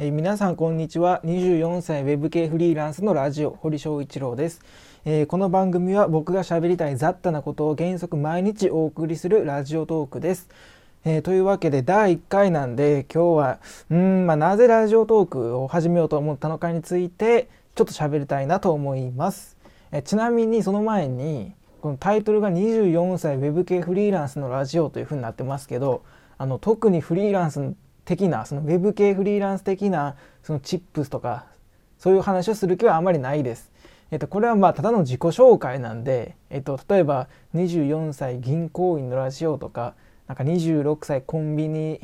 えー、皆さんこんにちは。24歳ウェブ系フリーランスのラジオ堀翔一郎です、えー、この番組は僕が喋りたい雑多なことを原則毎日お送りするラジオトークです、えー、というわけで第1回なんで今日はうん、まあ、なぜラジオトークを始めようと思ったのかについてちょっと喋りたいなと思います、えちなみにその前にこのタイトルが24歳ウェブ系フリーランスのラジオというふうになってますけどあの特にフリーランス的なそのウェブ系フリーランス的なそのチップスとかそういう話をする気はあまりないです。えっと、これはまあただの自己紹介なんで、えっと、例えば24歳銀行員のラジオとかなんか26歳コンビニ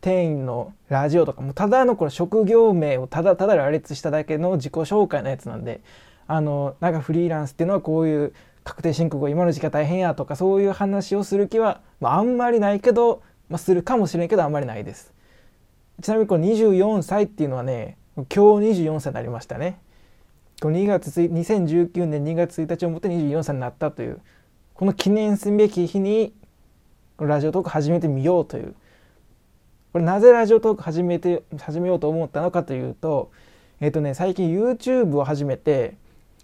店員のラジオとかもただのこれ職業名をただただ羅列しただけの自己紹介のやつなんであのなんかフリーランスっていうのはこういう確定申告が今の時期は大変やとかそういう話をする気は、まあ、あんまりないけど、まあ、するかもしれんけどあんまりないです。ちなみにこの24歳っていうのはね今日24歳になりましたね。この2月2019年2月1日をもって24歳になったというこの記念すべき日にラジオトーク始めてみようという。これなぜラジオトーク始めて始めようと思ったのかというとえっ、とね最近 YouTube を始めて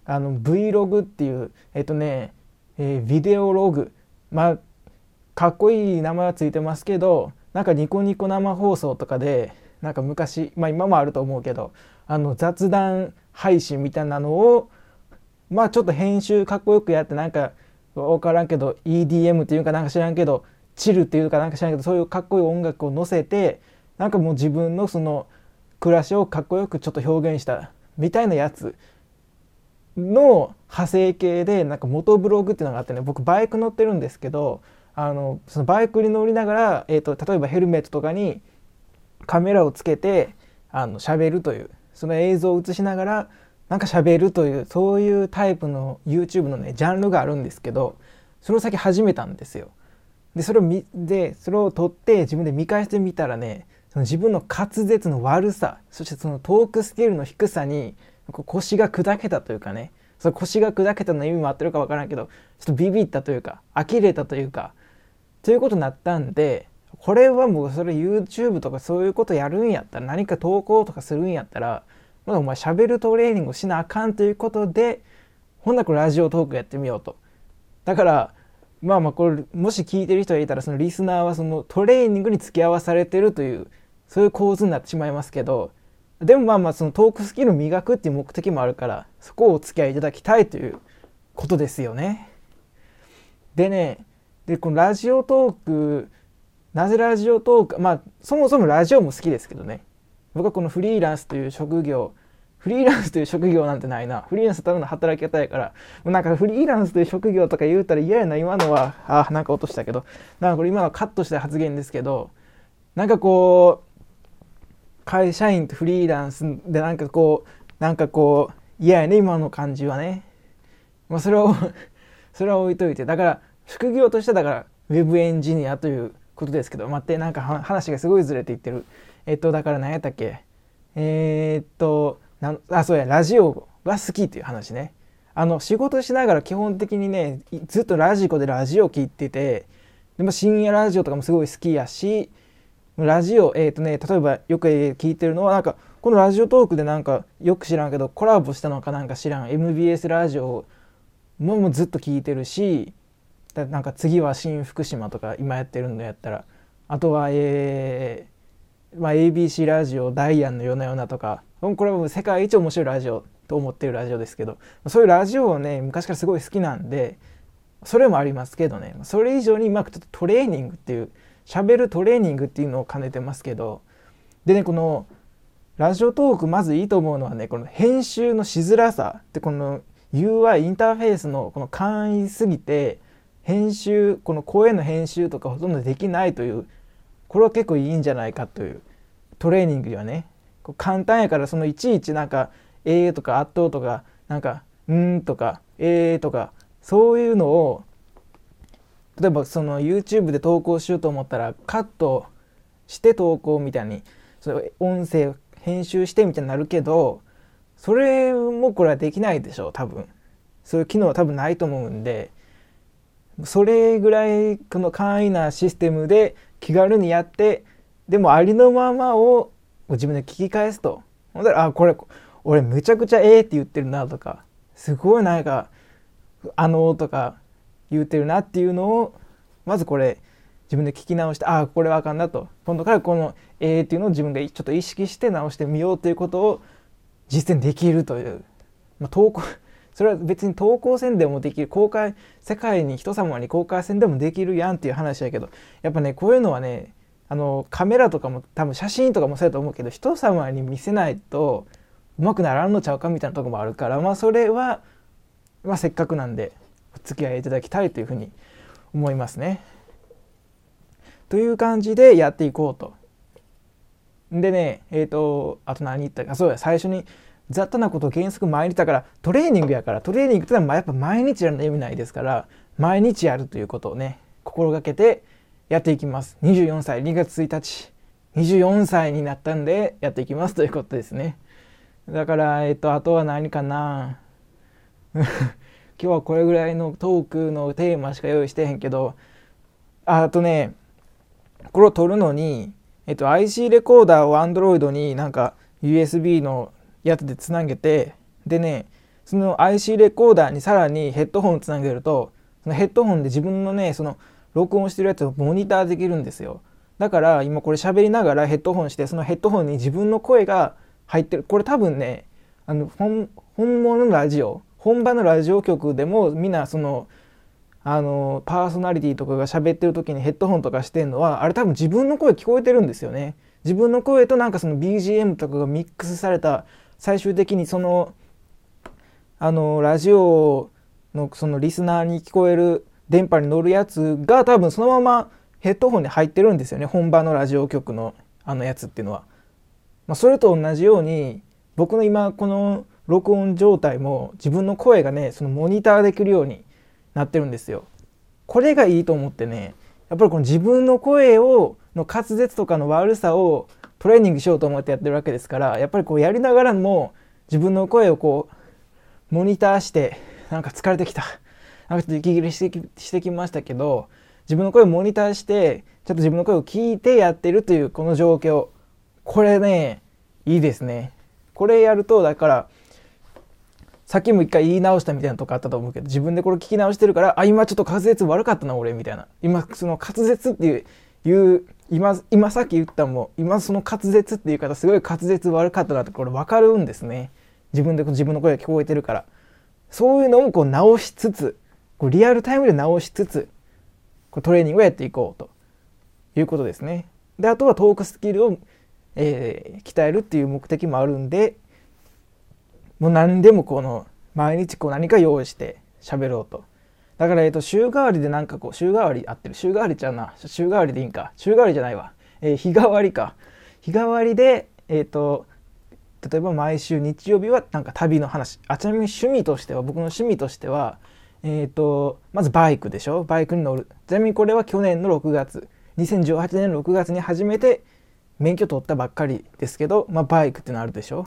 あの Vlog っていうえっ、とね、えー、ビデオログまあかっこいい名前はついてますけどなんかニコニコ生放送とかでなんか昔まあ今もあると思うけどあの雑談配信みたいなのをまあちょっと編集かっこよくやってなんか分からんけど EDM っていうかなんか知らんけどチルっていうかなんか知らんけどそういうかっこいい音楽を載せてなんかもう自分のその暮らしをかっこよくちょっと表現したみたいなやつの派生系でなんか元ブログっていうのがあってね僕バイク乗ってるんですけどあのそのバイクに乗りながら、えーと、例えばヘルメットとかにカメラをつけてあの喋るというその映像を映しながらなんか喋るというそういうタイプの YouTube のねジャンルがあるんですけどそれを先始めたんですよ。でそれを見でそれを撮って自分で見返してみたらねその自分の滑舌の悪さそしてそのトークスケールの低さに腰が砕けたというかねその腰が砕けたの意味も合ってるか分からんけどちょっとビビったというか呆れたというかということになったんでこれはもうそれ YouTube とかそういうことやるんやったら何か投稿とかするんやったらまだお前喋るトレーニングをしなあかんということでほんならこれラジオトークやってみようとだからまあまあこれもし聞いてる人がいたらそのリスナーはそのトレーニングに付き合わされてるというそういう構図になってしまいますけどでもまあまあそのトークスキル磨くっていう目的もあるからそこをお付き合いいただきたいということですよね。でねでこのラジオトークなぜラジオトークまあそもそもラジオも好きですけどね。僕はこのフリーランスという職業フリーランスという職業なんてないな。フリーランスただの働き方やから。なんかフリーランスという職業とか言うたら嫌やな今のは。あなんか落としたけど。なんかこれ今のはカットした発言ですけど。なんかこう会社員とフリーランスでなんかこうなんかこう嫌やね今の感じはね、まあ、それをそれは置いといて。だから副業としてだからウェブエンジニアということですけど待ってなんか話がすごいずれていってる。えっとだから何やったっけ？えー、っとなあそうやラジオが好きっていう話ね。あの仕事しながら基本的にねずっとラジコでラジオ聞いててでも深夜ラジオとかもすごい好きやしラジオえっ、とね例えばよく聞いてるのはなんかこのラジオトークでなんかよく知らんけどコラボしたのかなんか知らん MBS ラジオももずっと聞いてるしなんか次は新福島とか今やってるのやったらあとは、えーまあ、ABC ラジオダイアンの夜な夜なとかこれはもう世界一面白いラジオと思ってるラジオですけどそういうラジオをね昔からすごい好きなんでそれもありますけどねそれ以上にうまくちょっとトレーニングっていう喋るトレーニングっていうのを兼ねてますけどでねこのラジオトークまずいいと思うのはねこの編集のしづらさってこの UI インターフェースのこの簡易すぎて編集この声の編集とかほとんどできないというこれは結構いいんじゃないかというトレーニングにはね。簡単やからそのいちいちなんか「えー」とか「あっと」とかなんか「ん」とか「えー」とかそういうのを例えばその YouTube で投稿しようと思ったらカットして投稿みたいにその音声編集してみたいになるけどそれもこれはできないでしょう多分。そういう機能は多分ないと思うんでそれぐらいこの簡易なシステムで気軽にやってでもありのままを自分で聞き返すと。ほんだらあこれ俺めちゃくちゃええって言ってるなとかすごいなんかあのとか言ってるなっていうのをまずこれ自分で聞き直してああこれはあかんなと。今度からこの「えー」っていうのを自分がちょっと意識して直してみようということを実践できるという、まあ、投稿それは別に投稿戦でもできる公開世界に人様に公開戦でもできるやんっていう話やけどやっぱねこういうのはねあのカメラとかも多分写真とかもそうやと思うけど人様に見せないとうまくならんのちゃうかみたいなとこもあるからまあそれは、まあ、せっかくなんでお付き合いいただきたいというふうに思いますね。という感じでやっていこうと。でねえっ、ー、とあと何言ったかそうや最初に雑多なことを原則毎日だからトレーニングやからトレーニングってのはやっぱ毎日やるの意味ないですから毎日やるということをね心がけてやっていきます。24歳2月1日24歳になったんでやっていきますということですね。だからえっ、とあとは何かな。今日はこれぐらいのトークのテーマしか用意してへんけどあとねこれを撮るのに、えっと、IC レコーダーを Android になんか USB のやつでつなげてでねその IC レコーダーにさらにヘッドホンつなげるとそのヘッドホンで自分のねその録音してるやつをモニターできるんですよだから今これ喋りながらヘッドホンしてそのヘッドホンに自分の声が入ってるこれ多分ねあの本物のラジオ本場のラジオ局でもみんなそのあのパーソナリティとかが喋ってる時にヘッドホンとかしてんのはあれ多分自分の声聞こえてるんですよね。自分の声となんかその BGM とかがミックスされた最終的にそのあのラジオのそのリスナーに聞こえる電波に乗るやつが多分そのままヘッドホンに入ってるんですよね本場のラジオ局のあのやつっていうのは。まあ、それと同じように僕の今この録音状態も自分の声がねそのモニターできるようになってるんですよ。これがいいと思ってねやっぱりこの自分の声をの滑舌とかの悪さをトレーニングしようと思ってやってるわけですからやっぱりこうやりながらも自分の声をこうモニターしてなんか疲れてきた。なんかちょっと息切れしてきしてきましたけど自分の声をモニターしてちょっと自分の声を聞いてやってるというこの状況。これねいいですね。これやるとだからさっきも一回言い直したみたいなとこあったと思うけど自分でこれ聞き直してるからあ今ちょっと滑舌悪かったな俺みたいな。今その滑舌っていういう今今さっき言ったも今その滑舌っていう方すごい滑舌悪かったなってこれ分かるんですね。自分で自分の声が聞こえてるから。そういうのをこう直しつつこうリアルタイムで直しつつこうトレーニングをやっていこうということですね。であとはトークスキルを、えー、鍛えるっていう目的もあるんでもう何でもこの毎日こう何か用意して喋ろうと。だから、えっと、週替わりでなんかこう、週替わり合ってる。週替わりちゃうな。週替わりでいいんか。週替わりじゃないわ。えー、日替わりか。日替わりで、えっ、と、例えば毎週日曜日はなんか旅の話。あ、ちなみに趣味としては、僕の趣味としては、えっ、と、まずバイクでしょバイクに乗る。ちなみにこれは去年の6月。2018年の6月に初めて免許取ったばっかりですけど、まあ、バイクってのあるでしょ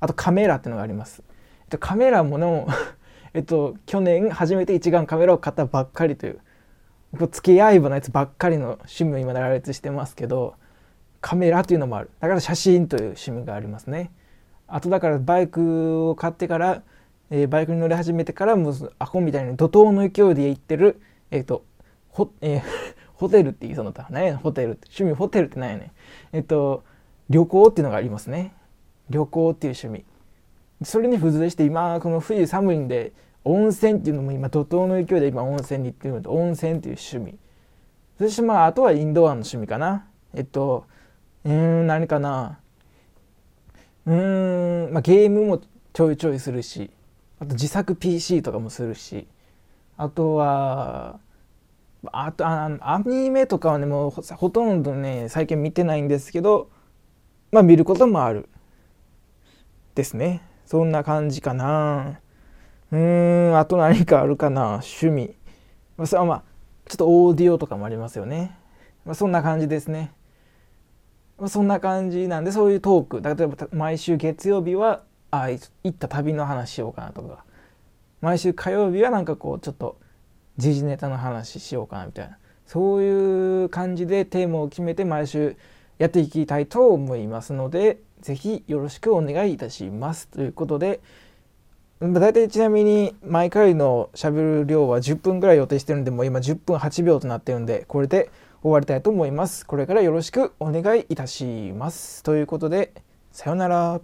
あとカメラってのがあります。えっと、カメラものえっと、去年初めて一眼カメラを買ったばっかりという、付き合い棒のやつばっかりの趣味を今羅列してますけど、カメラというのもある。だから写真という趣味がありますね。あとだからバイクを買ってから、えー、バイクに乗り始めてからもうアホみたいに怒涛の勢いで行ってる、えっ、と、ほ、えー、ホテルって言いそうになった。何やホテルって。趣味ホテルって何やねん？えっ、と、旅行っていうのがありますね。旅行っていう趣味それに付随して今この冬寒いんで温泉っていうのも今怒涛の勢いで今温泉に行ってるので温泉っていう趣味。そしてまああとはインドアの趣味かな。えっとうん何かな。うんまあゲームもちょいちょいするしあと自作 PC とかもするしあとはあとあアニメとかはねもうほとんどね最近見てないんですけどまあ見ることもある。ですね。そんな感じかな。うーん、あと何かあるかな。趣味。まあ、まあ、ちょっとオーディオとかもありますよね。まあ、そんな感じですね。まあ、そんな感じなんで、そういうトーク。例えば、毎週月曜日は、あ、行った旅の話しようかなとか。毎週火曜日はなんかこう、ちょっと、時事ネタの話しようかなみたいな。そういう感じでテーマを決めて毎週、やっていきたいと思いますので是非よろしくお願いいたしますということで大体ちなみに毎回のしゃべる量は10分ぐらい予定してるんでもう今10分8秒となってるんでこれで終わりたいと思います。これからよろしくお願いいたします。ということでさようなら。